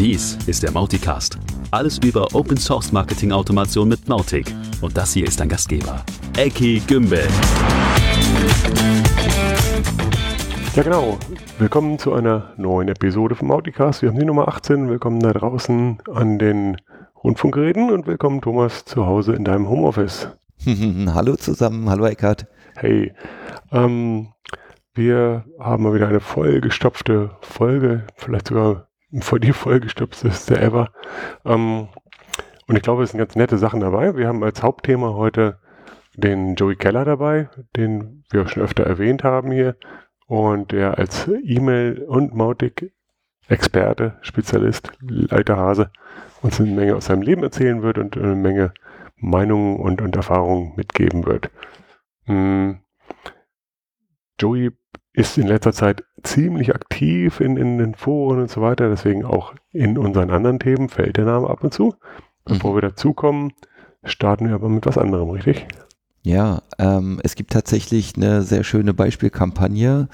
Dies ist der Mauticast. Alles über Open Source Marketing Automation mit Mautic. Und das hier ist dein Gastgeber, Eki Gümbel. Ja genau, willkommen zu einer neuen Episode vom Mauticast. Wir haben die Nummer 18. Willkommen da draußen an den Rundfunkgeräten und willkommen Thomas zu Hause in deinem Homeoffice. hallo zusammen, hallo Eckhard. Hey, ähm, wir haben mal wieder eine vollgestopfte Folge, vielleicht sogar vor die vollgestopfteste ever. Ähm, und ich glaube, es sind ganz nette Sachen dabei. Wir haben als Hauptthema heute den Joey Keller dabei, den wir schon öfter erwähnt haben hier und der als E-Mail und Mautic Experte, Spezialist, alter Hase, uns eine Menge aus seinem Leben erzählen wird und eine Menge Meinungen und, und Erfahrungen mitgeben wird. Hm. Joey ist in letzter Zeit ziemlich aktiv in, in den Foren und so weiter, deswegen auch in unseren anderen Themen fällt der Name ab und zu. Bevor mhm. wir dazukommen, starten wir aber mit was anderem, richtig? Ja, ähm, es gibt tatsächlich eine sehr schöne Beispielkampagne.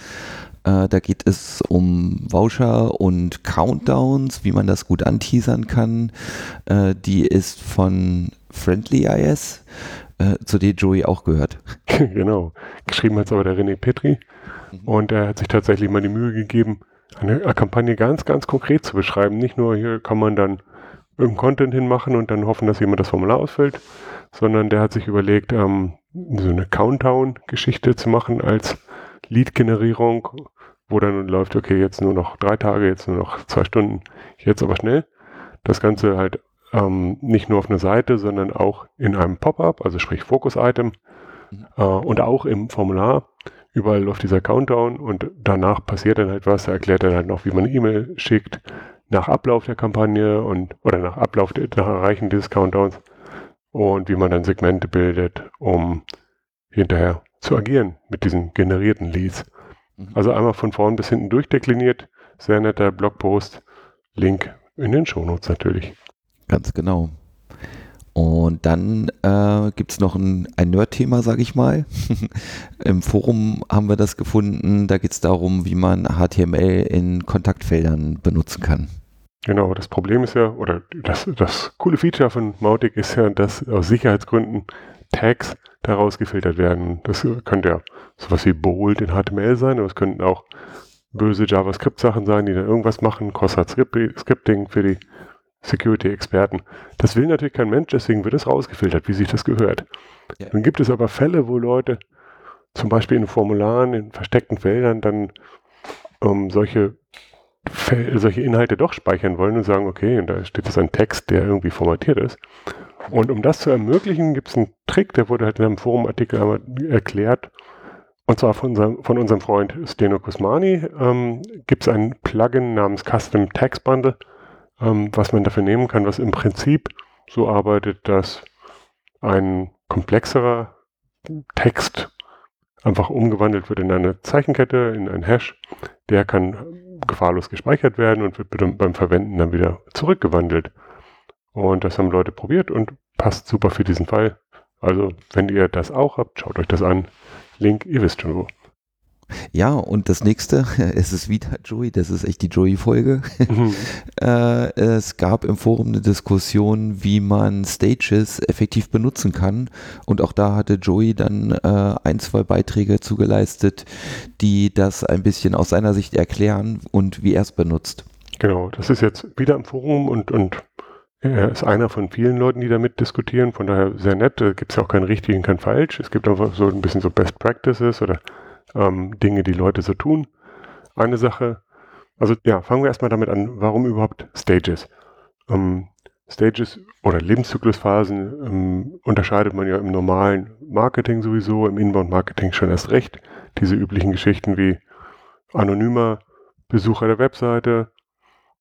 Äh, da geht es um Voucher und Countdowns, wie man das gut anteasern kann. Äh, die ist von Friendly IS, äh, zu der Joey auch gehört. genau. Geschrieben hat es aber der René Petri. Mhm. Und er hat sich tatsächlich mal die Mühe gegeben, eine Kampagne ganz, ganz konkret zu beschreiben. Nicht nur hier kann man dann irgendeinen Content hinmachen und dann hoffen, dass jemand das Formular ausfüllt, sondern der hat sich überlegt, ähm, so eine Countdown-Geschichte zu machen als Lead-Generierung, wo dann läuft, okay, jetzt nur noch drei Tage, jetzt nur noch zwei Stunden, jetzt aber schnell. Das Ganze halt ähm, nicht nur auf einer Seite, sondern auch in einem Pop-up, also sprich Fokus-Item mhm. äh, und auch im Formular überall läuft dieser Countdown und danach passiert dann halt was. Da erklärt er halt noch, wie man E-Mail schickt nach Ablauf der Kampagne und oder nach Ablauf, nach Erreichen dieses Countdowns und wie man dann Segmente bildet, um hinterher zu agieren mit diesen generierten Leads. Mhm. Also einmal von vorn bis hinten durchdekliniert. Sehr netter Blogpost. Link in den Shownotes natürlich. Ganz genau. Und dann äh, gibt es noch ein, ein Nerd-Thema, sage ich mal. Im Forum haben wir das gefunden. Da geht es darum, wie man HTML in Kontaktfeldern benutzen kann. Genau, das Problem ist ja, oder das, das coole Feature von Mautic ist ja, dass aus Sicherheitsgründen Tags daraus gefiltert werden. Das könnte ja sowas wie Bold in HTML sein, aber es könnten auch böse JavaScript-Sachen sein, die dann irgendwas machen, Cross-Site Scripting für die Security-Experten. Das will natürlich kein Mensch, deswegen wird es rausgefiltert, wie sich das gehört. Ja. Dann gibt es aber Fälle, wo Leute zum Beispiel in Formularen, in versteckten Feldern dann ähm, solche, solche Inhalte doch speichern wollen und sagen, okay, und da steht jetzt ein Text, der irgendwie formatiert ist. Und um das zu ermöglichen, gibt es einen Trick, der wurde halt in einem Forumartikel erklärt. Und zwar von unserem, von unserem Freund Steno Kusmani ähm, gibt es ein Plugin namens Custom Tags Bundle ähm, was man dafür nehmen kann, was im Prinzip so arbeitet, dass ein komplexerer Text einfach umgewandelt wird in eine Zeichenkette, in einen Hash. Der kann gefahrlos gespeichert werden und wird beim Verwenden dann wieder zurückgewandelt. Und das haben Leute probiert und passt super für diesen Fall. Also, wenn ihr das auch habt, schaut euch das an. Link, ihr wisst schon wo. Ja, und das nächste, es ist wieder Joey, das ist echt die Joey-Folge. Mhm. äh, es gab im Forum eine Diskussion, wie man Stages effektiv benutzen kann. Und auch da hatte Joey dann äh, ein, zwei Beiträge zugeleistet, die das ein bisschen aus seiner Sicht erklären und wie er es benutzt. Genau, das ist jetzt wieder im Forum und, und er ist einer von vielen Leuten, die damit diskutieren. Von daher sehr nett. Da gibt es ja auch keinen richtigen, keinen falsch. Es gibt einfach so ein bisschen so Best Practices oder ähm, Dinge, die Leute so tun. Eine Sache, also ja, fangen wir erstmal damit an, warum überhaupt Stages? Ähm, Stages oder Lebenszyklusphasen ähm, unterscheidet man ja im normalen Marketing sowieso, im Inbound-Marketing schon erst recht. Diese üblichen Geschichten wie anonymer Besucher der Webseite,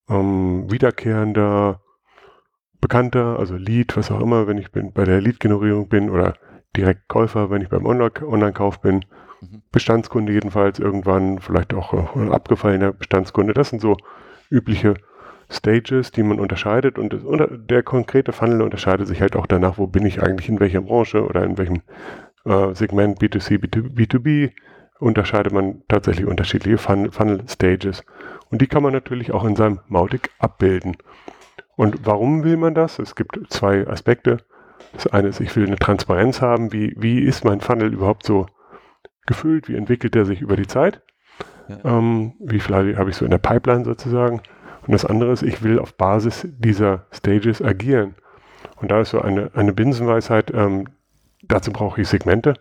ähm, wiederkehrender, bekannter, also Lead, was auch immer, wenn ich bin, bei der Lead-Generierung bin oder direkt Käufer, wenn ich beim Online-Kauf bin. Bestandskunde jedenfalls irgendwann, vielleicht auch ein abgefallener Bestandskunde. Das sind so übliche Stages, die man unterscheidet und, der konkrete Funnel unterscheidet sich halt auch danach, wo bin ich eigentlich in welcher Branche oder in welchem äh, Segment B2C, B2, B2B, unterscheidet man tatsächlich unterschiedliche Funnel Stages. Und die kann man natürlich auch in seinem Mautic abbilden. Und warum will man das? Es gibt zwei Aspekte. Das eine ist, ich will eine Transparenz haben. Wie, wie ist mein Funnel überhaupt so gefüllt? Wie entwickelt er sich über die Zeit? Ja. Ähm, wie viel habe ich so in der Pipeline sozusagen? Und das andere ist, ich will auf Basis dieser Stages agieren. Und da ist so eine, eine Binsenweisheit, ähm, dazu brauche ich Segmente.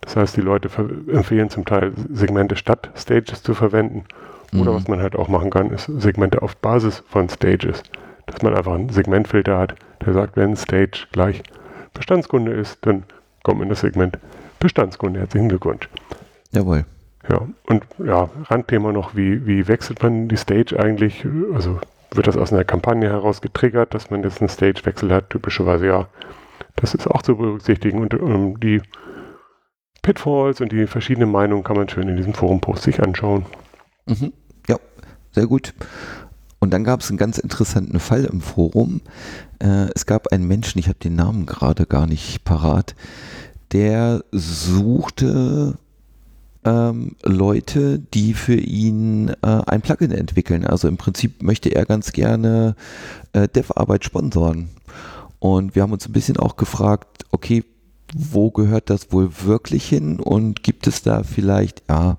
Das heißt, die Leute empfehlen zum Teil Segmente statt Stages zu verwenden. Oder mhm. was man halt auch machen kann, ist Segmente auf Basis von Stages. Dass man einfach einen Segmentfilter hat, der sagt, wenn Stage gleich Bestandskunde ist, dann kommt man in das Segment Bestandskunde. Herzlichen Glückwunsch. Jawohl. Ja, und ja, Randthema noch, wie, wie wechselt man die Stage eigentlich? Also wird das aus einer Kampagne heraus getriggert, dass man jetzt einen Stagewechsel hat? Typischerweise ja. Das ist auch zu berücksichtigen und um, ähm, die Pitfalls und die verschiedenen Meinungen kann man schön in diesem Forum-Post sich anschauen. Mhm. Ja, sehr gut. Und dann gab es einen ganz interessanten Fall im Forum. Äh, es gab einen Menschen, ich habe den Namen gerade gar nicht parat, der suchte ähm, Leute, die für ihn äh, ein Plugin entwickeln. Also im Prinzip möchte er ganz gerne äh, Dev-Arbeit sponsoren. Und wir haben uns ein bisschen auch gefragt, okay, wo gehört das wohl wirklich hin und gibt es da vielleicht, ja,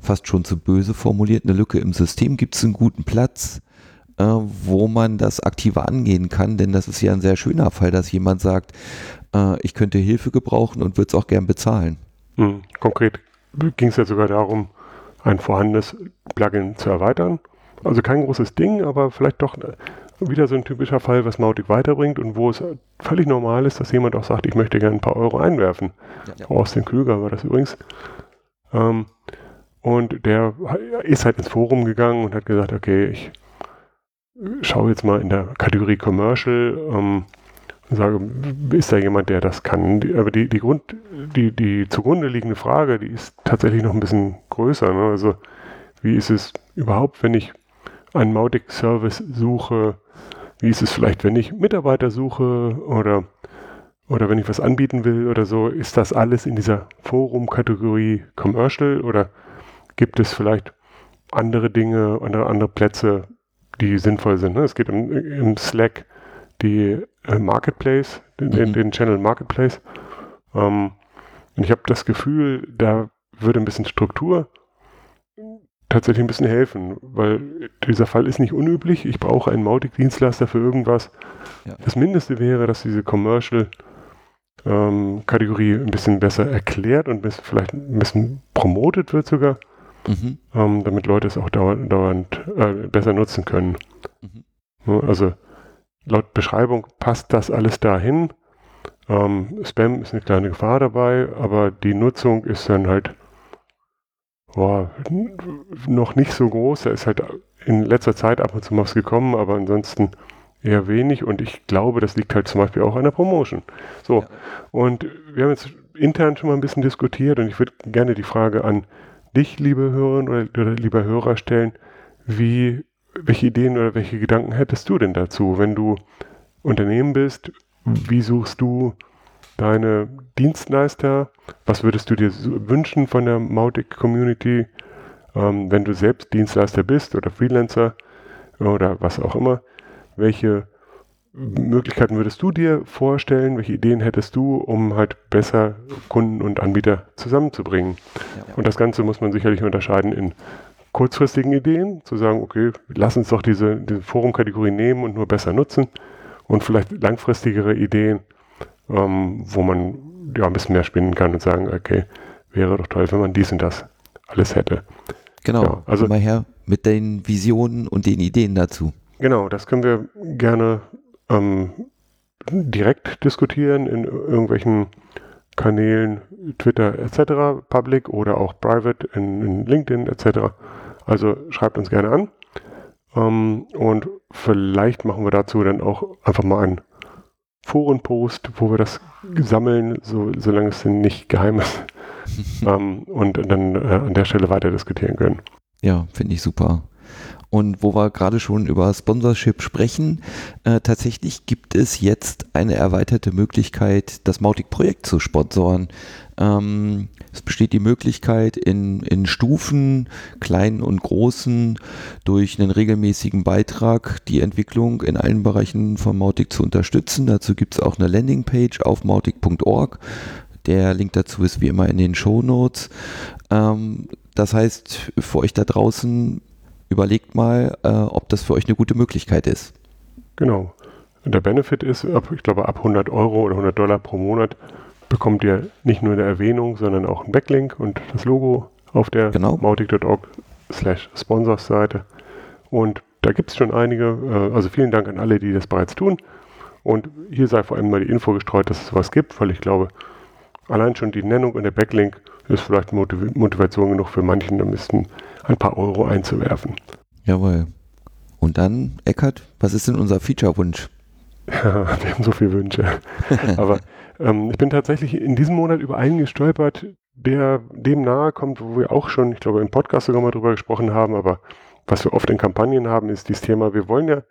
fast schon zu böse formuliert, eine Lücke im System? Gibt es einen guten Platz, äh, wo man das aktiver angehen kann? Denn das ist ja ein sehr schöner Fall, dass jemand sagt, äh, ich könnte Hilfe gebrauchen und würde es auch gern bezahlen. Hm, konkret ging es ja sogar darum, ein vorhandenes Plugin zu erweitern. Also kein großes Ding, aber vielleicht doch wieder so ein typischer Fall, was Mautic weiterbringt und wo es völlig normal ist, dass jemand auch sagt, ich möchte gerne ein paar Euro einwerfen. Ja, ja. Austin Klüger war das übrigens. Ähm, und der ist halt ins Forum gegangen und hat gesagt, okay, ich schaue jetzt mal in der Kategorie Commercial, ähm, sage, ist da jemand, der das kann? Aber die, die, Grund, die, die zugrunde liegende Frage, die ist tatsächlich noch ein bisschen größer. Ne? Also, wie ist es überhaupt, wenn ich einen Mautic-Service suche? Wie ist es vielleicht, wenn ich Mitarbeiter suche oder, oder wenn ich was anbieten will oder so? Ist das alles in dieser Forum-Kategorie Commercial oder gibt es vielleicht andere Dinge, andere, andere Plätze, die sinnvoll sind? Ne? Es geht im, im Slack die Marketplace, den, mhm. den, Channel Marketplace. Ähm, und ich habe das Gefühl, da würde ein bisschen Struktur tatsächlich ein bisschen helfen, weil dieser Fall ist nicht unüblich. Ich brauche einen Mautic-Dienstleister für irgendwas. Ja. Das Mindeste wäre, dass diese Commercial ähm, Kategorie ein bisschen besser erklärt und bis, vielleicht ein bisschen promotet wird sogar, mhm. ähm, damit Leute es auch dauernd, dauernd äh, besser nutzen können. Mhm. Also laut Beschreibung passt das alles dahin. Ähm, Spam ist eine kleine Gefahr dabei, aber die Nutzung ist dann halt boah, noch nicht so groß. Da ist halt in letzter Zeit ab und zu was gekommen, aber ansonsten eher wenig und ich glaube, das liegt halt zum Beispiel auch an der Promotion. So, ja. und wir haben jetzt intern schon mal ein bisschen diskutiert und ich würde gerne die Frage an dich, liebe Hörerinnen oder, oder lieber Hörer, stellen, wie welche Ideen oder welche Gedanken hättest du denn dazu, wenn du Unternehmen bist? Wie suchst du deine Dienstleister? Was würdest du dir wünschen von der Mautic Community, ähm, wenn du selbst Dienstleister bist oder Freelancer oder was auch immer? Welche Möglichkeiten würdest du dir vorstellen? Welche Ideen hättest du, um halt besser Kunden und Anbieter zusammenzubringen? Ja. Und das Ganze muss man sicherlich unterscheiden in kurzfristigen Ideen, zu sagen, okay, lass uns doch diese, diese Forum-Kategorie nehmen und nur besser nutzen und vielleicht langfristigere Ideen, ähm, wo man ja ein bisschen mehr spinnen kann und sagen, okay, wäre doch toll, wenn man dies und das alles hätte. Genau, ja, also mal her mit den Visionen und den Ideen dazu. Genau, das können wir gerne ähm, direkt diskutieren in irgendwelchen Kanälen, Twitter etc., Public oder auch Private in, in LinkedIn etc. Also schreibt uns gerne an. Ähm, und vielleicht machen wir dazu dann auch einfach mal einen Forenpost, wo wir das sammeln, so, solange es denn nicht geheim ist. ähm, und dann äh, an der Stelle weiter diskutieren können. Ja, finde ich super. Und wo wir gerade schon über Sponsorship sprechen, äh, tatsächlich gibt es jetzt eine erweiterte Möglichkeit, das Mautic-Projekt zu sponsoren. Ähm, es besteht die Möglichkeit, in, in Stufen, kleinen und großen, durch einen regelmäßigen Beitrag die Entwicklung in allen Bereichen von Mautic zu unterstützen. Dazu gibt es auch eine Landingpage auf mautic.org. Der Link dazu ist wie immer in den Show Notes. Ähm, das heißt, für euch da draußen, überlegt mal, äh, ob das für euch eine gute Möglichkeit ist. Genau. Und der Benefit ist, ich glaube, ab 100 Euro oder 100 Dollar pro Monat bekommt ihr nicht nur eine Erwähnung, sondern auch einen Backlink und das Logo auf der genau. mautic.org slash Sponsors Seite. Und da gibt es schon einige, äh, also vielen Dank an alle, die das bereits tun. Und hier sei vor allem mal die Info gestreut, dass es sowas gibt, weil ich glaube, allein schon die Nennung und der Backlink ist vielleicht Motiv Motivation genug für manchen, da müssten ein paar Euro einzuwerfen. Jawohl. Und dann, Eckert, was ist denn unser Feature-Wunsch? Ja, wir haben so viele Wünsche. Aber ähm, ich bin tatsächlich in diesem Monat über einen gestolpert, der dem nahe kommt, wo wir auch schon, ich glaube, im Podcast sogar mal drüber gesprochen haben, aber was wir oft in Kampagnen haben, ist dieses Thema, wir wollen ja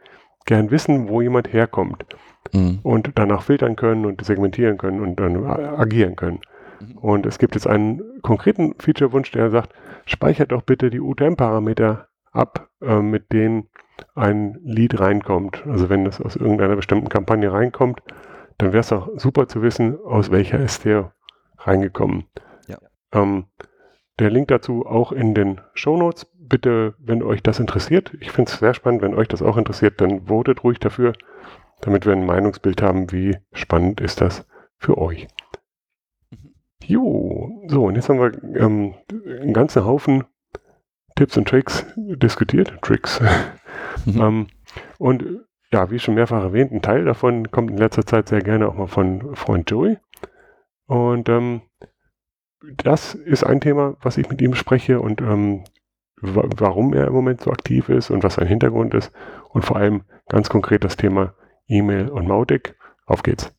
gern wissen, wo jemand herkommt mhm. und danach filtern können und segmentieren können und dann agieren können. Mhm. Und es gibt jetzt einen konkreten Feature-Wunsch, der sagt, speichert doch bitte die UTM-Parameter ab, äh, mit denen ein Lead reinkommt. Also wenn das aus irgendeiner bestimmten Kampagne reinkommt, dann wäre es auch super zu wissen, aus welcher ist der reingekommen. Ja. Ähm, der Link dazu auch in den Show Notes. Bitte, wenn euch das interessiert, ich finde es sehr spannend, wenn euch das auch interessiert, dann votet ruhig dafür, damit wir ein Meinungsbild haben, wie spannend ist das für euch. Mhm. Jo, so, und jetzt haben wir ähm, einen ganzen Haufen Tipps und Tricks diskutiert. Tricks. Mhm. ähm, und ja, wie schon mehrfach erwähnt, ein Teil davon kommt in letzter Zeit sehr gerne auch mal von Freund Joey. Und ähm, das ist ein Thema, was ich mit ihm spreche und ähm, warum er im Moment so aktiv ist und was sein Hintergrund ist. Und vor allem ganz konkret das Thema E-Mail und Mautic. Auf geht's.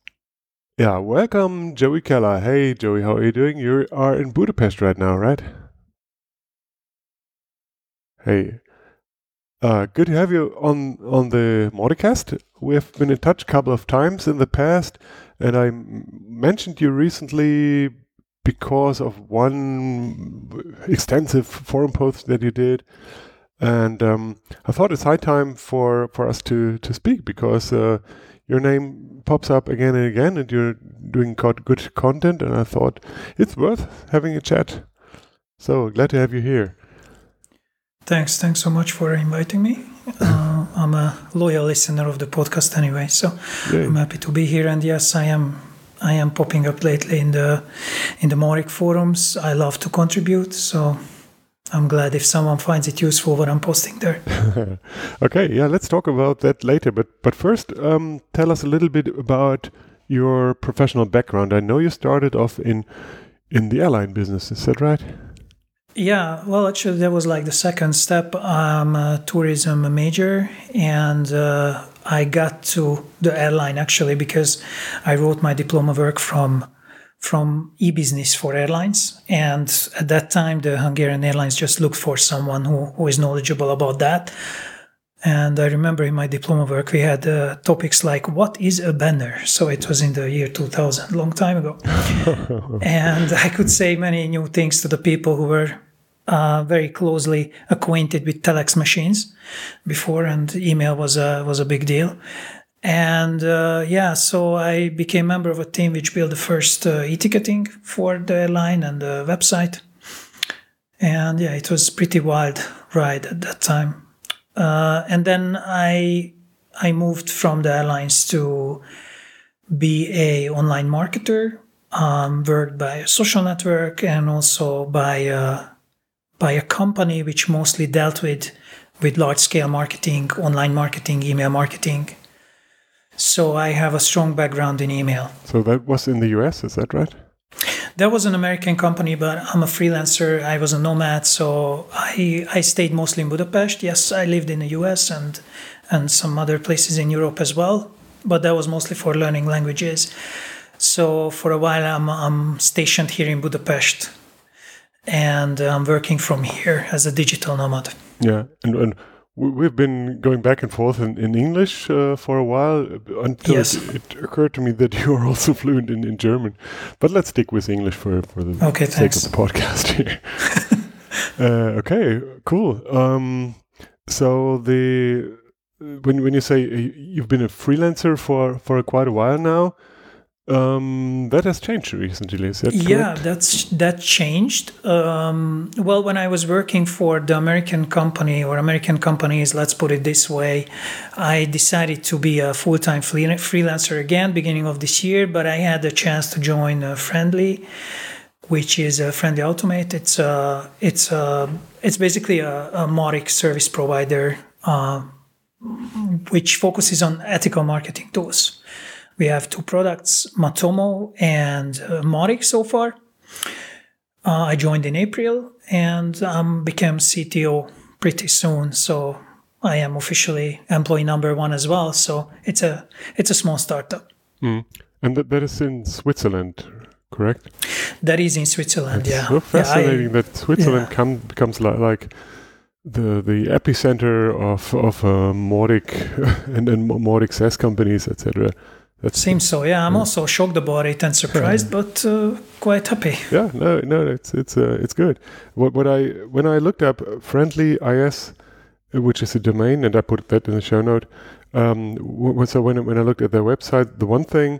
Yeah, welcome, Joey Keller. Hey, Joey, how are you doing? You are in Budapest right now, right? Hey, Uh, good to have you on on the Mauticast. We have been in touch a couple of times in the past, and I mentioned you recently because of one extensive forum post that you did, and um, I thought it's high time for for us to to speak because uh, your name pops up again and again, and you're doing good content, and I thought it's worth having a chat. So glad to have you here. Thanks. Thanks so much for inviting me. Uh, I'm a loyal listener of the podcast anyway, so I'm happy to be here. And yes, I am. I am popping up lately in the in the Mautic forums. I love to contribute, so I'm glad if someone finds it useful what I'm posting there. okay, yeah, let's talk about that later. But but first, um, tell us a little bit about your professional background. I know you started off in in the airline business. Is that right? Yeah, well, actually, that was like the second step. I'm a tourism major, and uh, I got to the airline actually because I wrote my diploma work from from e-business for airlines, and at that time, the Hungarian Airlines just looked for someone who who is knowledgeable about that. And I remember in my diploma work, we had uh, topics like what is a banner? So it was in the year 2000, long time ago. and I could say many new things to the people who were uh, very closely acquainted with telex machines before, and email was a was a big deal. And uh, yeah, so I became member of a team which built the first uh, e-ticketing for the airline and the website. And yeah, it was pretty wild ride at that time. Uh, and then I I moved from the airlines to be a online marketer, um, worked by a social network and also by uh, by a company which mostly dealt with with large scale marketing, online marketing, email marketing. So I have a strong background in email. So that was in the US, is that right? That was an American company, but I'm a freelancer. I was a nomad, so I I stayed mostly in Budapest. Yes, I lived in the US and and some other places in Europe as well, but that was mostly for learning languages. So for a while, I'm I'm stationed here in Budapest and I'm working from here as a digital nomad. Yeah, and, and we- we've been going back and forth in, in English uh, for a while until Yes. it, it occurred to me that you are also fluent in, in German. But let's stick with English for, for the Okay, sake thanks. of the podcast here. uh, okay, cool. Um, so the when when you say uh, you've been a freelancer for for quite a while now, um, that has changed recently. Is that yeah correct? that's that changed um, well when i was working for the american company or american companies let's put it this way i decided to be a full-time freelancer again beginning of this year but i had the chance to join uh, friendly which is a friendly automate it's a it's a it's basically a, a Mautic service provider uh, which focuses on ethical marketing tools we have two products, Matomo and uh, Mautic so far. Uh, I joined in April and um, became CTO pretty soon. So I am officially employee number one as well. So it's a it's a small startup Mm. And that, that is in Switzerland, correct? that is in Switzerland. It's yeah, so Yeah, I- fascinating that Switzerland yeah. come, becomes like, like the the epicenter of of uh, Mautic and then Mautic SaaS companies, etc. That's Seems so. Yeah, I'm Yeah. also shocked about it and surprised, but uh, quite happy. yeah, no, no, it's it's uh, it's good. What what I when I looked up friendly is, which is a domain, and I put that in the show note. Um, so when I- when I looked at their website, the one thing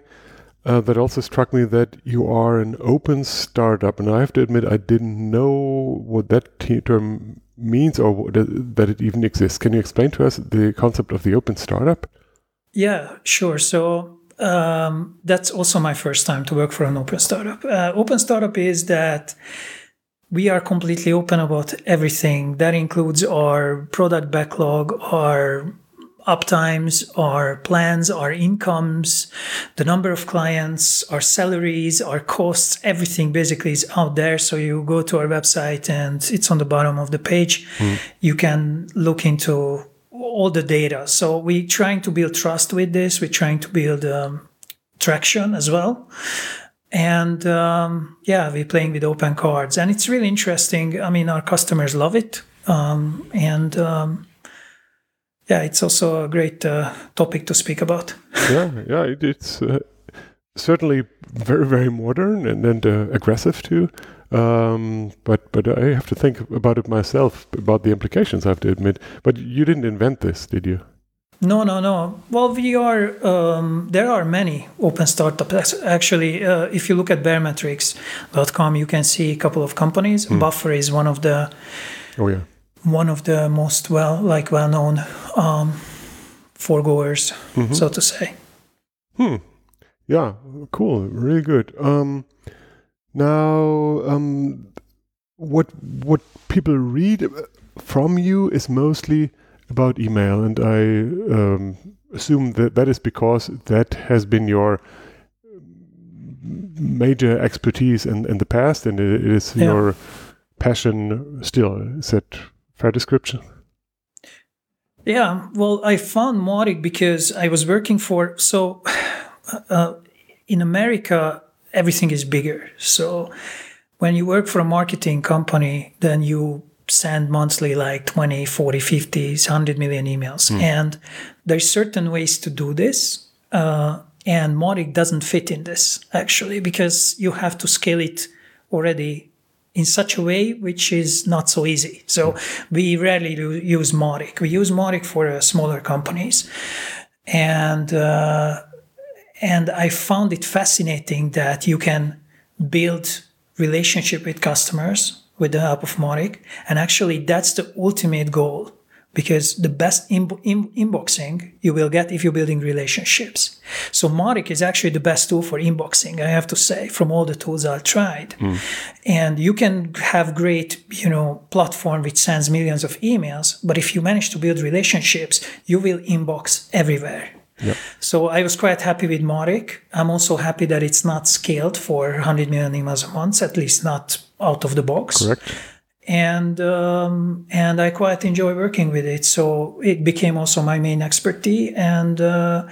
uh, that also struck me that you are an open startup, and I have to admit I didn't know what that t- term means or that it even exists. Can you explain to us the concept of the open startup? Yeah, sure. So um, that's also my first time to work for an open startup. Uh, open startup is that we are completely open about everything. That includes our product backlog, our uptimes, our plans, our incomes, the number of clients, our salaries, our costs, everything basically is out there. So you go to our website and it's on the bottom of the page. You can look into all the data. So we're trying to build trust with this. We're trying to build um, traction as well. And um, yeah, we're playing with open cards, and it's really interesting. I mean, our customers love it, um, and um, yeah, it's also a great uh, topic to speak about. yeah, yeah, it, it's uh, certainly very, very modern and, and uh, aggressive too. Um, but but I have to think about it myself about the implications. I have to admit. But you didn't invent this, did you? No, no, no. Well, we are. Um, there are many open startups. Actually, uh, if you look at baremetrics.com, you can see a couple of companies. Buffer is one of the Oh yeah. one of the most well like well known um, foregoers, so to say. Hmm. Yeah. Cool. Really good. Um. Now, um, what what people read from you is mostly about email, and I um, assume that that is because that has been your major expertise in, in the past, and it is Yeah. your passion still. Is that fair description? Yeah, well, I found Mautic because I was working for so uh, in America everything is bigger. So when you work for a marketing company, then you send monthly like 20, 40, 50, 100 million emails. And there's certain ways to do this. Uh, and Mautic doesn't fit in this actually because you have to scale it already in such a way which is not so easy. So we rarely use Mautic. We use Mautic for uh, smaller companies, and uh, and I found it fascinating that you can build relationship with customers with the help of Mautic, and actually that's the ultimate goal because the best in, in, inboxing you will get if you're building relationships. So Mautic is actually the best tool for inboxing, I have to say, from all the tools I've tried. Hmm. And you can have great, you know, platform which sends millions of emails, but if you manage to build relationships, you will inbox everywhere. So I was quite happy with Mautic. I'm also happy that it's not scaled for 100 million emails a month, at least not out of the box Correct. and um, and I quite enjoy working with it. So it became also my main expertise, and uh,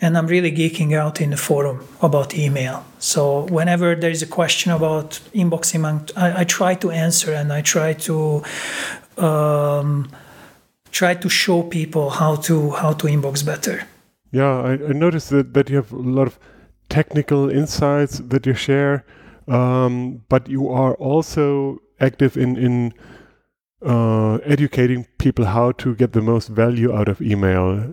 and I'm really geeking out in the forum about email. So whenever there is a question about inboxing, I, I try to answer and I try to. Um, try to show people how to how to inbox better. Yeah, I, I noticed that, that you have a lot of technical insights that you share, um, but you are also active in in uh, educating people how to get the most value out of email,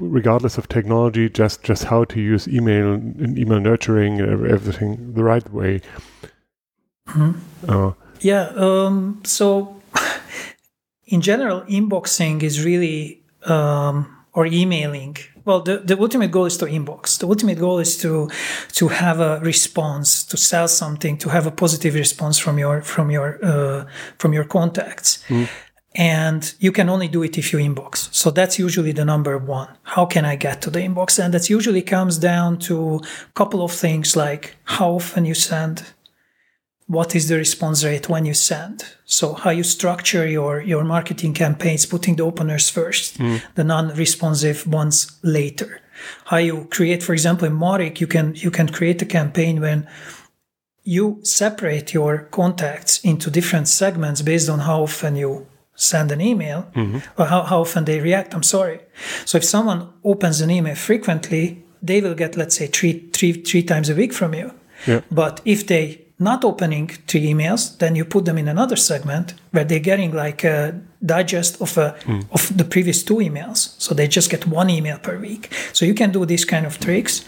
regardless of technology. Just just how to use email and email nurturing and everything the right way. Mm-hmm. Uh, yeah. Um, so, in general, inboxing is really um, or emailing well the, the ultimate goal is to inbox. The ultimate goal is to to have a response to sell something to have a positive response from your from your uh, from your contacts. Mm. and you can only do it if you inbox. So that's usually the number one. How can i get to the inbox? And that usually comes down to a couple of things like how often you send what is the response rate when you send so how you structure your your marketing campaigns putting the openers first mm. the non-responsive ones later how you create for example in Mautic you can you can create a campaign when you separate your contacts into different segments based on how often you send an email mm-hmm. or how, how often they react i'm sorry so if someone opens an email frequently they will get let's say three three three times a week from you yeah. but if they not opening three emails, then you put them in another segment where they're getting like a digest of a, mm. of the previous two emails. So they just get one email per week. So you can do these kind of tricks.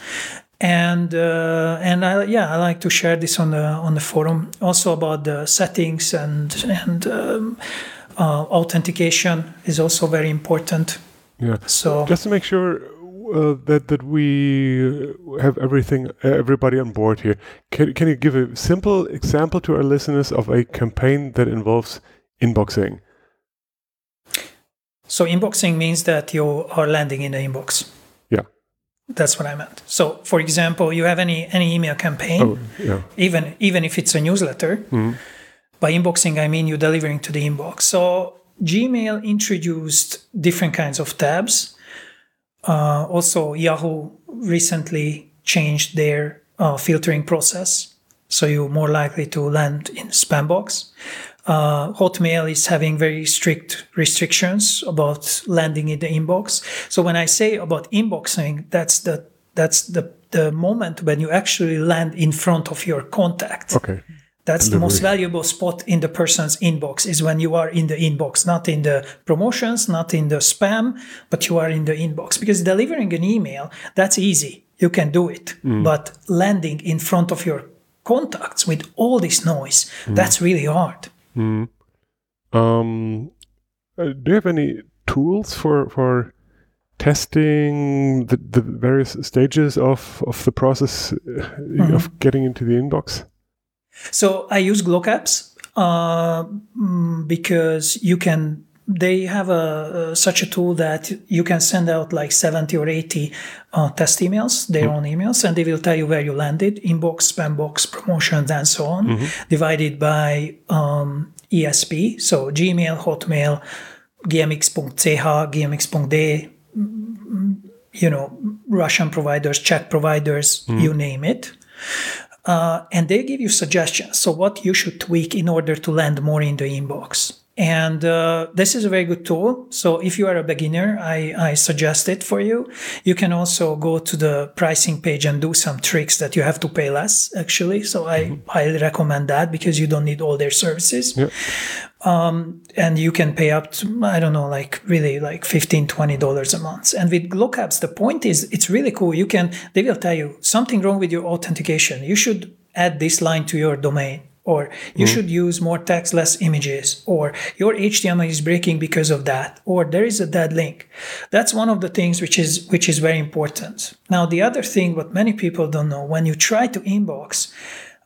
And uh, and I, yeah, I like to share this on the on the forum also about the settings and and um, uh, authentication is also very important. Yeah. So just to make sure uh, that that we have everything everybody on board here. Can can you give a simple example to our listeners of a campaign that involves inboxing? So inboxing means that you are landing in the inbox. Yeah. That's what I meant. So, for example, you have any any email campaign, oh, yeah. even even if it's a newsletter. Mm-hmm. By inboxing, I mean you delivering to the inbox. So Gmail introduced different kinds of tabs uh, also, Yahoo recently changed their uh, filtering process, so you're more likely to land in spam box. Uh, Hotmail is having very strict restrictions about landing in the inbox. So when I say about inboxing, that's the that's the the moment when you actually land in front of your contact. Okay. That's Delivery. the most valuable spot in the person's inbox is when you are in the inbox, not in the promotions, not in the spam, but you are in the inbox. Because delivering an email, that's easy. You can do it. Mm. But landing in front of your contacts with all this noise, mm. that's really hard. Mm. Um, uh, do you have any tools for, for testing the, the various stages of, of the process uh, mm-hmm. of getting into the inbox? So I use GlockApps uh, mm, because you can. They have a, such a tool that you can send out like 70 or 80 uh, test emails, their mm-hmm. own emails, and they will tell you where you landed, inbox, spam box, promotions, and so on, mm-hmm. divided by um, ESP, so Gmail, Hotmail, gmx.ch, gmx.de, mm, you know, Russian providers, Czech providers, mm-hmm. you name it uh, and they give you suggestions. So, what you should tweak in order to land more in the inbox. And uh, this is a very good tool. So if you are a beginner, I, I suggest it for you. You can also go to the pricing page and do some tricks that you have to pay less, actually. So I mm-hmm. highly recommend that because you don't need all their services. Um, and you can pay up to, I don't know, like really like 15 $20 a month. And with GlockApps, the point is it's really cool. You can, they will tell you something wrong with your authentication. You should add this line to your domain or you mm. should use more text, less images, or your HTML is breaking because of that, or there is a dead link. That's one of the things which is which is very important. Now, the other thing what many people don't know when you try to inbox,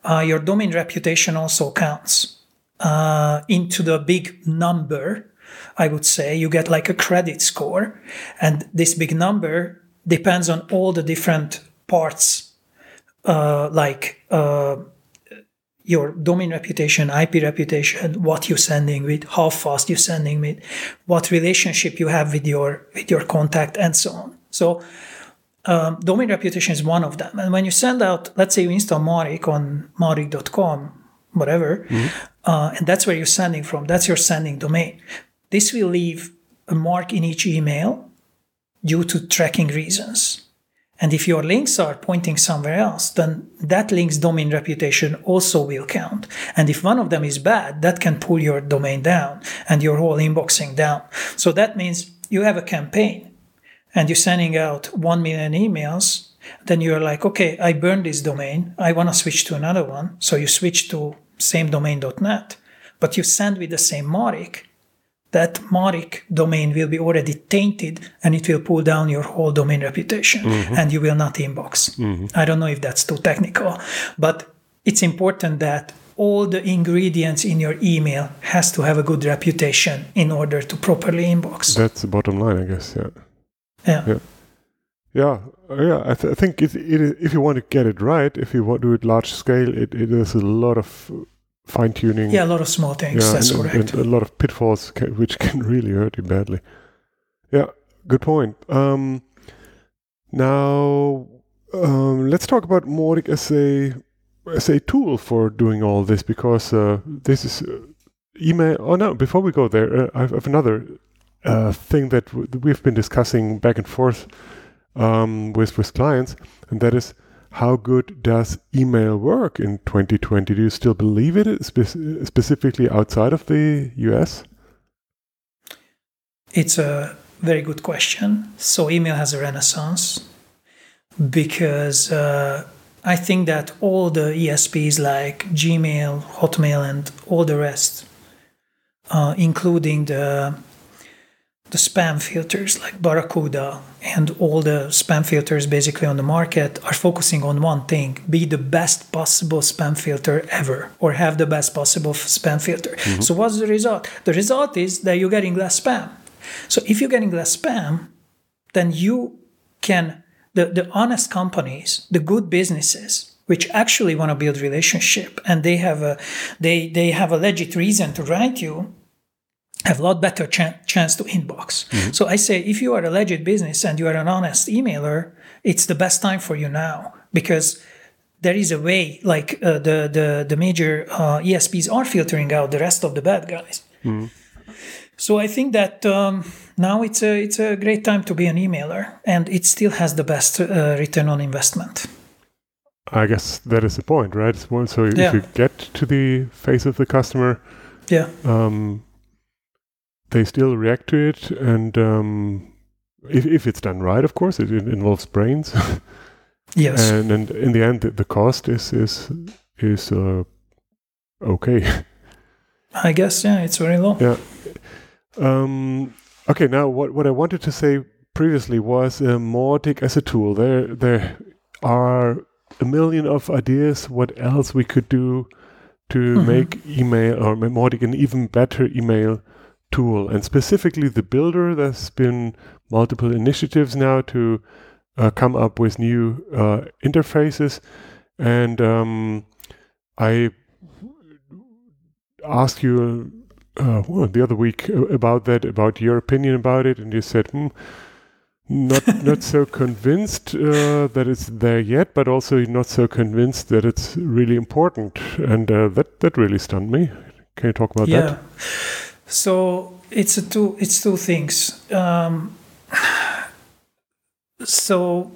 uh, your domain reputation also counts uh, into the big number. I would say you get like a credit score, and this big number depends on all the different parts, uh, like uh, your domain reputation, IP reputation, what you're sending with, how fast you're sending with, what relationship you have with your with your contact, and so on. So um, domain reputation is one of them. And when you send out, let's say you install Mautic on Mautic.com, whatever, mm-hmm. uh, and that's where you're sending from. That's your sending domain. This will leave a mark in each email due to tracking reasons. And if your links are pointing somewhere else, then that link's domain reputation also will count. And if one of them is bad, that can pull your domain down and your whole inboxing down. So that means you have a campaign and you're sending out 1 million emails. Then you're like, okay, I burned this domain. I want to switch to another one. So you switch to same domain.net, but you send with the same Mautic that Mautic domain will be already tainted and it will pull down your whole domain reputation mm-hmm. and you will not inbox. Mm-hmm. I don't know if that's too technical, but it's important that all the ingredients in your email has to have a good reputation in order to properly inbox. That's the bottom line, I guess. Yeah. Yeah. Yeah. Yeah, yeah. I, th- I think it, it, if you want to get it right, if you want to do it large scale, it, it is a lot of fine tuning. Yeah, a lot of small things. Yeah, that's and, correct. And a lot of pitfalls can, which can really hurt you badly. Yeah, good point. Um, now, um, let's talk about Mautic as a as a tool for doing all this because uh, this is uh, email. Oh no! Before we go there, uh, I have another uh, thing that w- we've been discussing back and forth um, with with clients, and that is how good does email work in 2020? Do you still believe it, spe- specifically outside of the US? It's a very good question. So, email has a renaissance because uh, I think that all the ESPs like Gmail, Hotmail, and all the rest, uh, including the the spam filters like Barracuda and all the spam filters basically on the market are focusing on one thing be the best possible spam filter ever or have the best possible spam filter. Mm-hmm. So, what's the result? The result is that you're getting less spam. So, if you're getting less spam, then you can, the, the honest companies, the good businesses, which actually want to build relationship and they have a they they have a legit reason to write you have a lot better ch- chance to inbox. Mm-hmm. So I say, if you are a legit business and you are an honest emailer, it's the best time for you now because there is a way, like uh, the the the major uh, ESPs are filtering out the rest of the bad guys. Mm-hmm. So I think that um, now it's a it's a great time to be an emailer, and it still has the best uh, return on investment. I guess that is the point, right? So if yeah. you get to the face of the customer, yeah. Um, they still react to it, and um, if if it's done right, of course, it, it involves brains. yes, and and in the end, the, the cost is is is uh, okay. I guess yeah, it's very low. Yeah. Um, okay, now what what I wanted to say previously was uh, Mautic as a tool. There there are a million of ideas what else we could do to mm-hmm. make email or Mautic an even better email tool. And specifically the builder, there's been multiple initiatives now to uh, come up with new uh, interfaces. And um, I asked you uh, well, the other week about that, about your opinion about it, and you said, hmm, not not so convinced uh, that it's there yet, but also not so convinced that it's really important, and uh, that that really stunned me. Can you talk about yeah. that? So it's a two it's two things. Um, so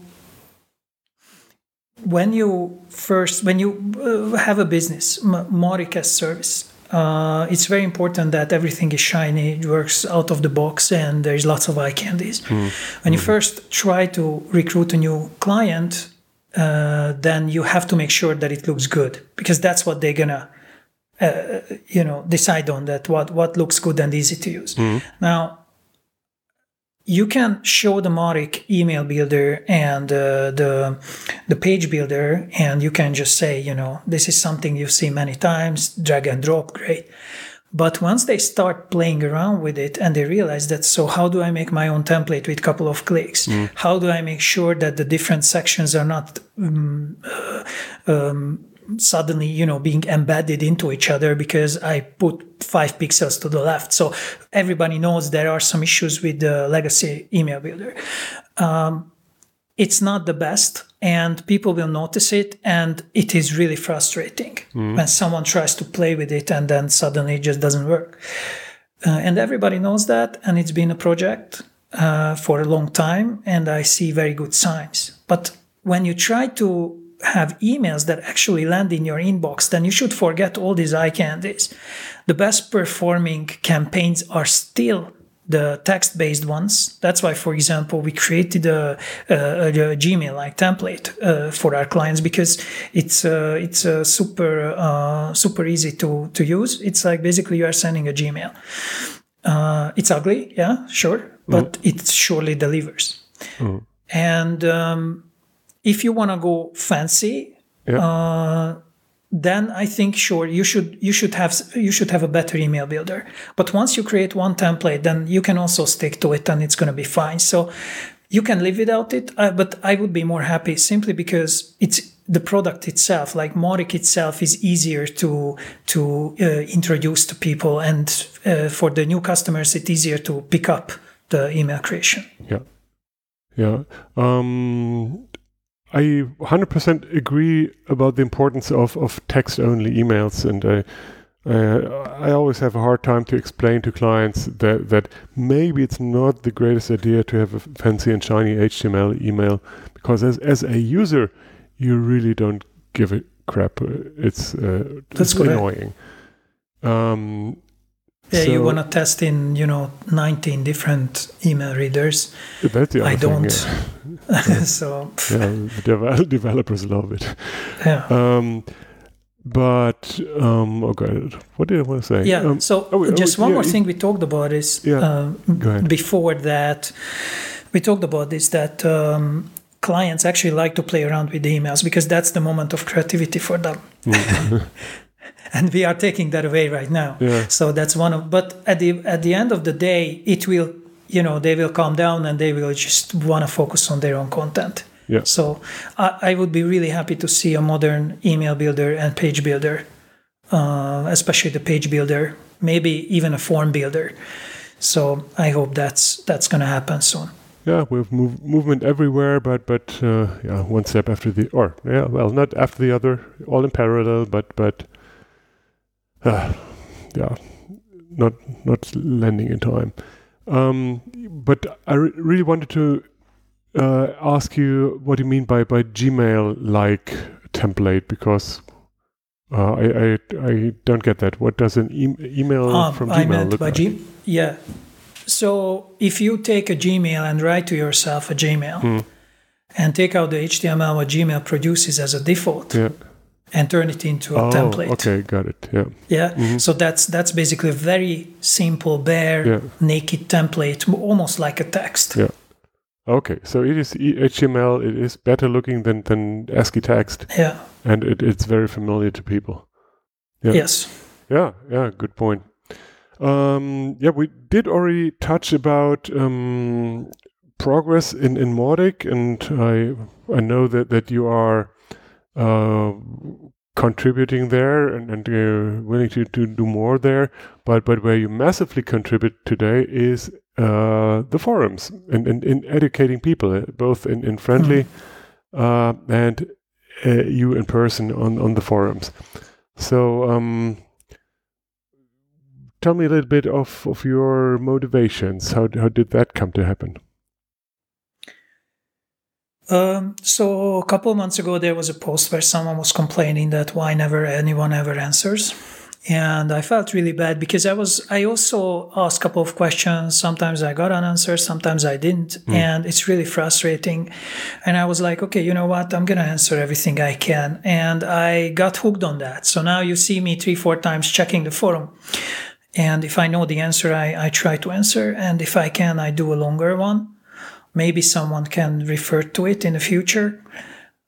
when you first when you uh, have a business, Mautic service, uh, it's very important that everything is shiny, it works out of the box, and there's lots of eye candies. Mm. When you mm. first try to recruit a new client, uh, then you have to make sure that it looks good because that's what they're gonna uh, you know decide on that what what looks good and easy to use mm-hmm. now you can show the Mautic email builder and uh, the the page builder and you can just say you know this is something you've seen many times drag and drop great but once they start playing around with it and they realize that so how do i make my own template with a couple of clicks mm. how do i make sure that the different sections are not um, uh, um, suddenly you know being embedded into each other because i put five pixels to the left so everybody knows there are some issues with the legacy email builder um, it's not the best and people will notice it and it is really frustrating mm. when someone tries to play with it and then suddenly it just doesn't work uh, and everybody knows that, and it's been a project uh, for a long time, and I see very good signs. But when you try to have emails that actually land in your inbox, then you should forget all these eye candies. The best performing campaigns are still the text-based ones. That's why, for example, we created a, a, a Gmail-like template uh, for our clients because it's uh, it's uh, super uh, super easy to to use. It's like basically you are sending a Gmail. Uh, it's ugly, yeah, sure, but mm. it surely delivers. Mm. And um, if you want to go fancy, yeah. Uh, then I think sure you should you should have you should have a better email builder. But once you create one template, then you can also stick to it, and it's going to be fine. So you can live without it, uh, but I would be more happy simply because it's the product itself, like Mautic itself, is easier to to uh, introduce to people, and uh, for the new customers, it's easier to pick up the email creation. Yeah, yeah. Um, I 100% agree about the importance of, of text only emails, and I, I always have a hard time to explain to clients that, that maybe it's not the greatest idea to have a fancy and shiny HTML email because as, as a user, you really don't give a crap. It's, uh, That's it's annoying. Um, yeah, so, you want to test in, you know, 19 different email readers. That's the I don't. Thing, yeah. so. yeah, the developers love it. Yeah. Um, but um, oh god, what did I want to say? Yeah. Um, so oh, just oh, one yeah, more thing we talked about is yeah, uh, before that we talked about this that um, clients actually like to play around with the emails because that's the moment of creativity for them. Mm. and we are taking that away right now. Yeah. So that's one of. But at the at the end of the day, it will you know they will calm down and they will just want to focus on their own content. Yeah. So I, I would be really happy to see a modern email builder and page builder, uh, especially the page builder, maybe even a form builder. So I hope that's that's going to happen soon. Yeah, we have move, movement everywhere, but but uh, yeah, one step after the or yeah, well, not after the other, all in parallel, but but uh, yeah, not not landing in time. Um, but I re- really wanted to uh, ask you what do you mean by by Gmail like template because uh, I, I I don't get that. What does an e- email um, from Gmail I meant look by like? G- yeah. So if you take a Gmail and write to yourself a Gmail mm. and take out the HTML what Gmail produces as a default, yeah and turn it into a oh, template. Okay, got it. Yeah. Yeah. Mm-hmm. So that's that's basically a very simple, bare, yeah. naked template, almost like a text. Yeah. Okay, so it is HTML. It is better looking than than ASCII text. Yeah. And it, it's very familiar to people. Yeah. Yes. Yeah. Yeah. Good point. Um, yeah, we did already touch about um, progress in in Mautic, and I I know that that you are uh, contributing there and, and uh, willing to, to do more there. But but where you massively contribute today is uh, the forums and, in educating people, uh, both in, in friendly mm. and uh, you in person on, on the forums. So um, tell me a little bit of, of your motivations. How, how did that come to happen? Um, so a couple of months ago, there was a post where someone was complaining that why never anyone ever answers, and I felt really bad because I was I also asked a couple of questions. Sometimes I got an answer, sometimes I didn't, mm. and it's really frustrating. And I was like, okay, you know what? I'm gonna answer everything I can, and I got hooked on that. So now you see me three, four times checking the forum. And if I know the answer, I, I try to answer. And if I can, I do a longer one maybe someone can refer to it in the future.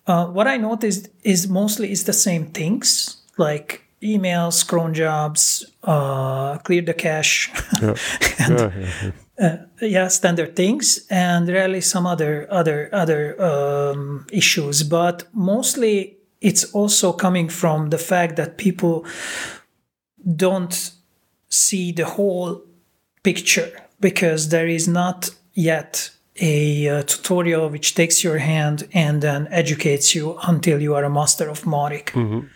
Uh, what I noticed is mostly is the same things like emails, cron jobs, uh, clear the cache, yeah. and, yeah, yeah, uh, yeah, standard things, and really some other other other um, issues. But mostly, it's also coming from the fact that people don't see the whole picture because there is not yet a uh, tutorial which takes your hand and then educates you until you are a master of Mautic. Mm-hmm.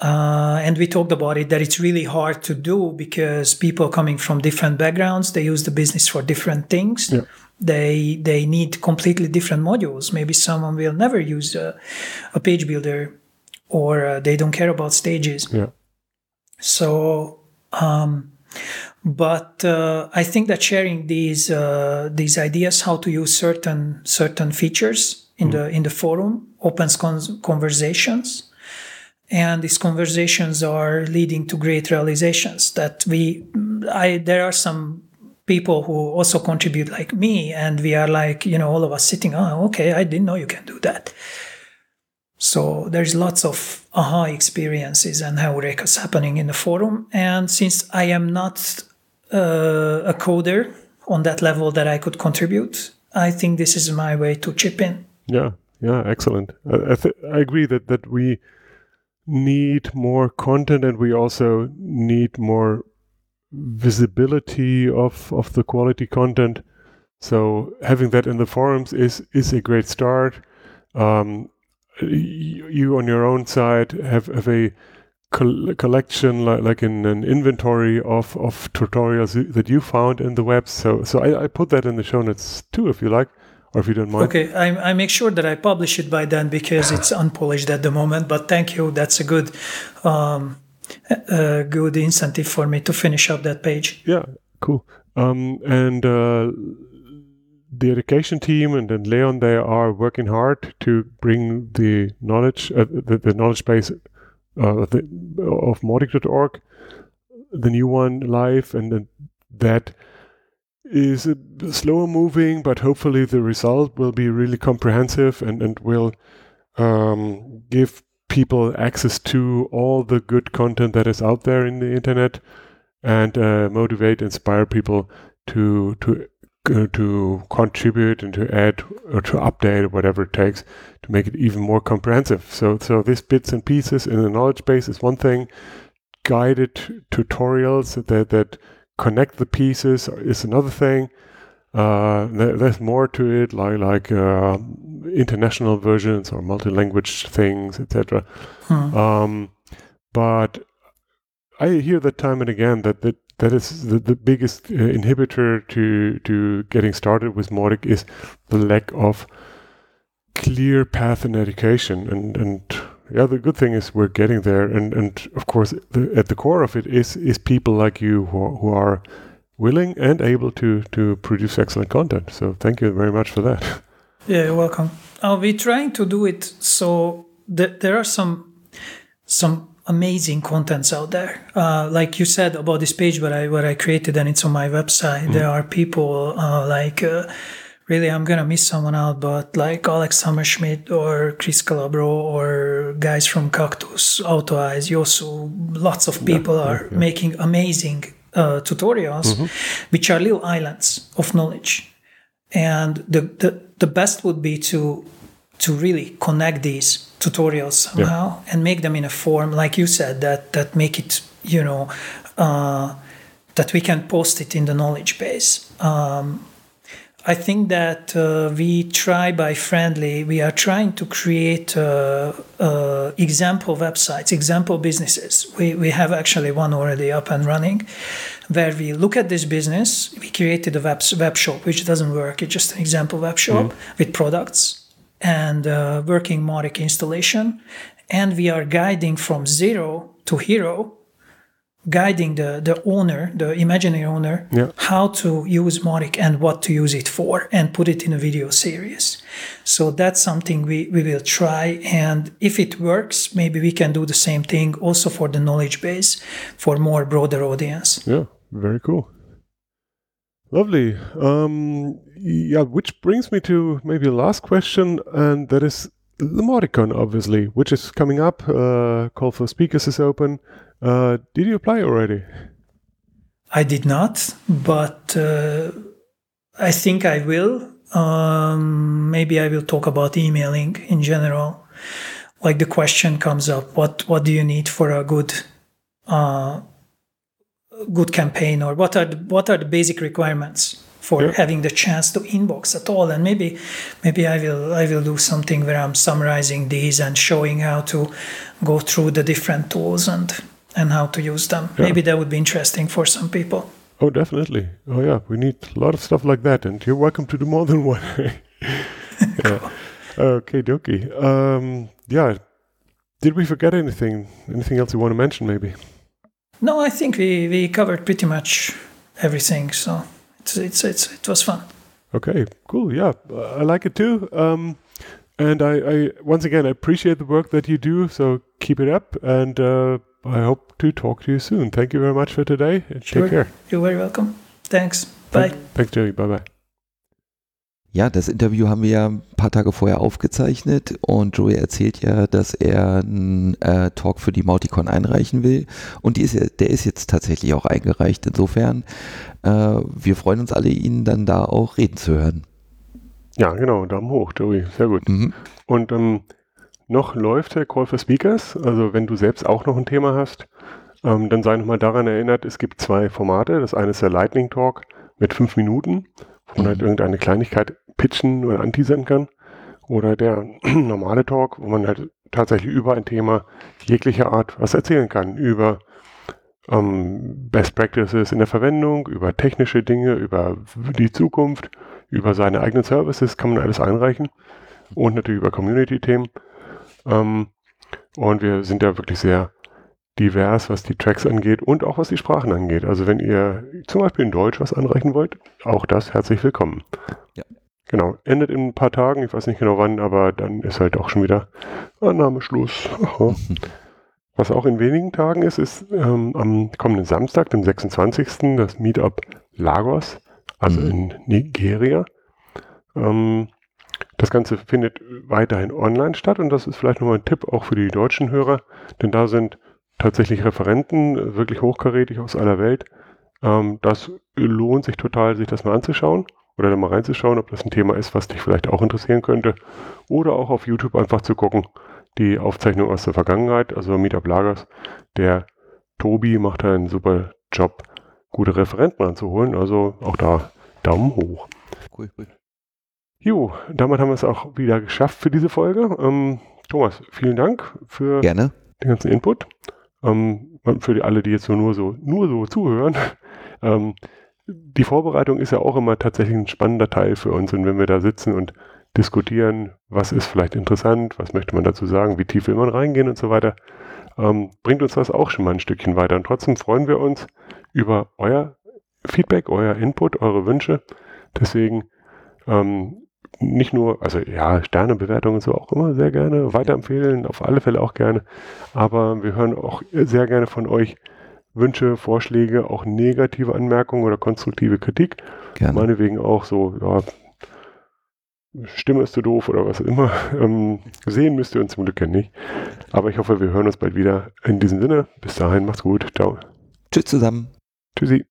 Uh, and we talked about it that it's really hard to do because people coming from different backgrounds they use the business for different things Yeah. they they need completely different modules maybe someone will never use a, a page builder or uh, they don't care about stages Yeah. so um, but uh, i think that sharing these uh, these ideas how to use certain certain features in the in the forum opens con- conversations. And these conversations are leading to great realizations that we i there are some people who also contribute like me and we are like you know all of us sitting oh okay i didn't know you can do that. So there's lots of aha experiences and heurekas happening in the forum and since i am not uh, a coder on that level that i could contribute i think this is my way to chip in Yeah, yeah, excellent. I, I, th- I agree that that we need more content and we also need more visibility of of the quality content. So having that in the forums is is a great start. Um, you on your own side have have a col- collection like, like in an inventory of of tutorials that you found in the web. So so I, I put that in the show notes too, if you like, or if you don't mind. Okay, I, I make sure that I publish it by then because it's unpolished at the moment. But thank you. That's a good, um, a good incentive for me to finish up that page. Yeah, cool. Um, and uh, the education team and then Leon, they are working hard to bring the knowledge, uh, the, the knowledge base uh, the, of Mautic.org, the new one live, and then that is slower moving, but hopefully the result will be really comprehensive and, and will um, give people access to all the good content that is out there in the internet and uh, motivate, inspire people to to to contribute and to add or to update or whatever it takes to make it even more comprehensive. So so this bits and pieces in the knowledge base is one thing. Guided tutorials that that connect the pieces is another thing. Uh, there's more to it, like like uh, international versions or multi-language things, etc. Hmm. Um, but I hear that time and again that that, that is the, the biggest uh, inhibitor to to getting started with Mautic is the lack of clear path in education. And and yeah the good thing is we're getting there. And and of course the, at the core of it is is people like you who are, who are willing and able to to produce excellent content. So thank you very much for that. Yeah, you're welcome. i'll be trying to do it so that there are some some amazing contents out there. Uh, like you said about this page where I where I created and it's on my website. There are people uh, like uh, really I'm gonna miss someone out, but like Alex Hammerschmidt or Chris Calabro or guys from Cactus, Autoize, Yosu, lots of people are making amazing uh, tutorials, which are little islands of knowledge and the, the the best would be to to really connect these tutorials somehow and make them in a form like you said that that make it you know uh, that we can post it in the knowledge base um, I think that uh, we try by friendly, we are trying to create uh, uh, example websites, example businesses. We, we have actually one already up and running where we look at this business. We created a web, web shop, which doesn't work. It's just an example web shop with products and uh, working Mautic installation. And we are guiding from zero to hero guiding the, the owner, the imaginary owner, Yeah. how to use Mautic and what to use it for and put it in a video series. So that's something we, we will try. And if it works, maybe we can do the same thing also for the knowledge base for more broader audience. Yeah, very cool. Lovely. Um, yeah, which brings me to maybe a last question, and that is the Mauticon, obviously, which is coming up. Uh, call for speakers is open. Uh, did you apply already? I did not, but uh, I think I will. Um, maybe I will talk about emailing in general. Like the question comes up, what what do you need for a good uh, good campaign, or what are the, what are the basic requirements for Yeah. having the chance to inbox at all. And maybe maybe I will I will do something where I'm summarizing these and showing how to go through the different tools and and how to use them. Yeah. Maybe that would be interesting for some people. Oh, definitely. Oh, yeah. We need a lot of stuff like that, and you're welcome to do more than one. yeah. Okay, dokie. Um, yeah. Did we forget anything? Anything else you want to mention, maybe? No, I think we, we covered pretty much everything. So it's, it's, it's, it was fun. Okay, cool. Yeah, I like it too. Um, and I, I once again I appreciate the work that you do. So keep it up, and uh, I hope to talk to you soon. Thank you very much for today, and Sure. take care. You're very welcome. Thanks. Bye. Thanks, Jerry. Bye bye. Ja, das Interview haben wir ja ein paar Tage vorher aufgezeichnet und Joey erzählt ja, dass er einen äh, Talk für die Mauticon einreichen will und ist, ja- der ist jetzt tatsächlich auch eingereicht. Insofern, äh, wir freuen uns alle, ihn dann da auch reden zu hören. Ja, genau. Daumen hoch, Joey. Sehr gut. Mhm. Und ähm, noch läuft der Call for Speakers. Also wenn du selbst auch noch ein Thema hast, ähm, dann sei nochmal daran erinnert, es gibt zwei Formate. Das eine ist der Lightning Talk mit fünf Minuten, man halt irgendeine Kleinigkeit pitchen oder anteasern kann. Oder der normale Talk, wo man halt tatsächlich über ein Thema jeglicher Art was erzählen kann. Über ähm, Best Practices in der Verwendung, über technische Dinge, über die Zukunft, über seine eigenen Services kann man alles einreichen. Und natürlich über Community-Themen. Ähm, und wir sind ja wirklich sehr divers, was die Tracks angeht und auch was die Sprachen angeht. Also wenn ihr zum Beispiel in Deutsch was anreichen wollt, auch das herzlich willkommen. Ja. Genau, endet in ein paar Tagen, ich weiß nicht genau wann, aber dann ist halt auch schon wieder Annahmeschluss. Was auch in wenigen Tagen ist, ist ähm, am kommenden Samstag, dem 26. das Meetup Lagos, also Mhm. in Nigeria. Ähm, das Ganze findet weiterhin online statt und das ist vielleicht nochmal ein Tipp auch für die deutschen Hörer, denn da sind tatsächlich Referenten, wirklich hochkarätig aus aller Welt. Ähm, das lohnt sich total, sich das mal anzuschauen oder da mal reinzuschauen, ob das ein Thema ist, was dich vielleicht auch interessieren könnte. Oder auch auf YouTube einfach zu gucken, die Aufzeichnung aus der Vergangenheit, also Meetup Lagers. Der Tobi macht da einen super Job, gute Referenten anzuholen. Also auch da Daumen hoch. Cool, cool. Jo, damit haben wir es auch wieder geschafft für diese Folge. Ähm, Thomas, vielen Dank für Gerne. den ganzen Input. Ähm, für die, alle, die jetzt nur, nur, so, nur so zuhören. Ähm, die Vorbereitung ist ja auch immer tatsächlich ein spannender Teil für uns. Und wenn wir da sitzen und diskutieren, was ist vielleicht interessant, was möchte man dazu sagen, wie tief will man reingehen und so weiter, ähm, bringt uns das auch schon mal ein Stückchen weiter. Und trotzdem freuen wir uns über euer Feedback, euer Input, eure Wünsche. Deswegen ähm, nicht nur, also ja, Sternebewertungen so auch immer sehr gerne, weiterempfehlen, auf alle Fälle auch gerne. Aber wir hören auch sehr gerne von euch Wünsche, Vorschläge, auch negative Anmerkungen oder konstruktive Kritik. Gerne. Meinetwegen auch so, ja, Stimme ist zu doof oder was auch immer. Ähm, sehen müsst ihr uns zum Glück ja nicht. Aber ich hoffe, wir hören uns bald wieder. In diesem Sinne, bis dahin, macht's gut. Ciao. Tschüss zusammen. Tschüssi.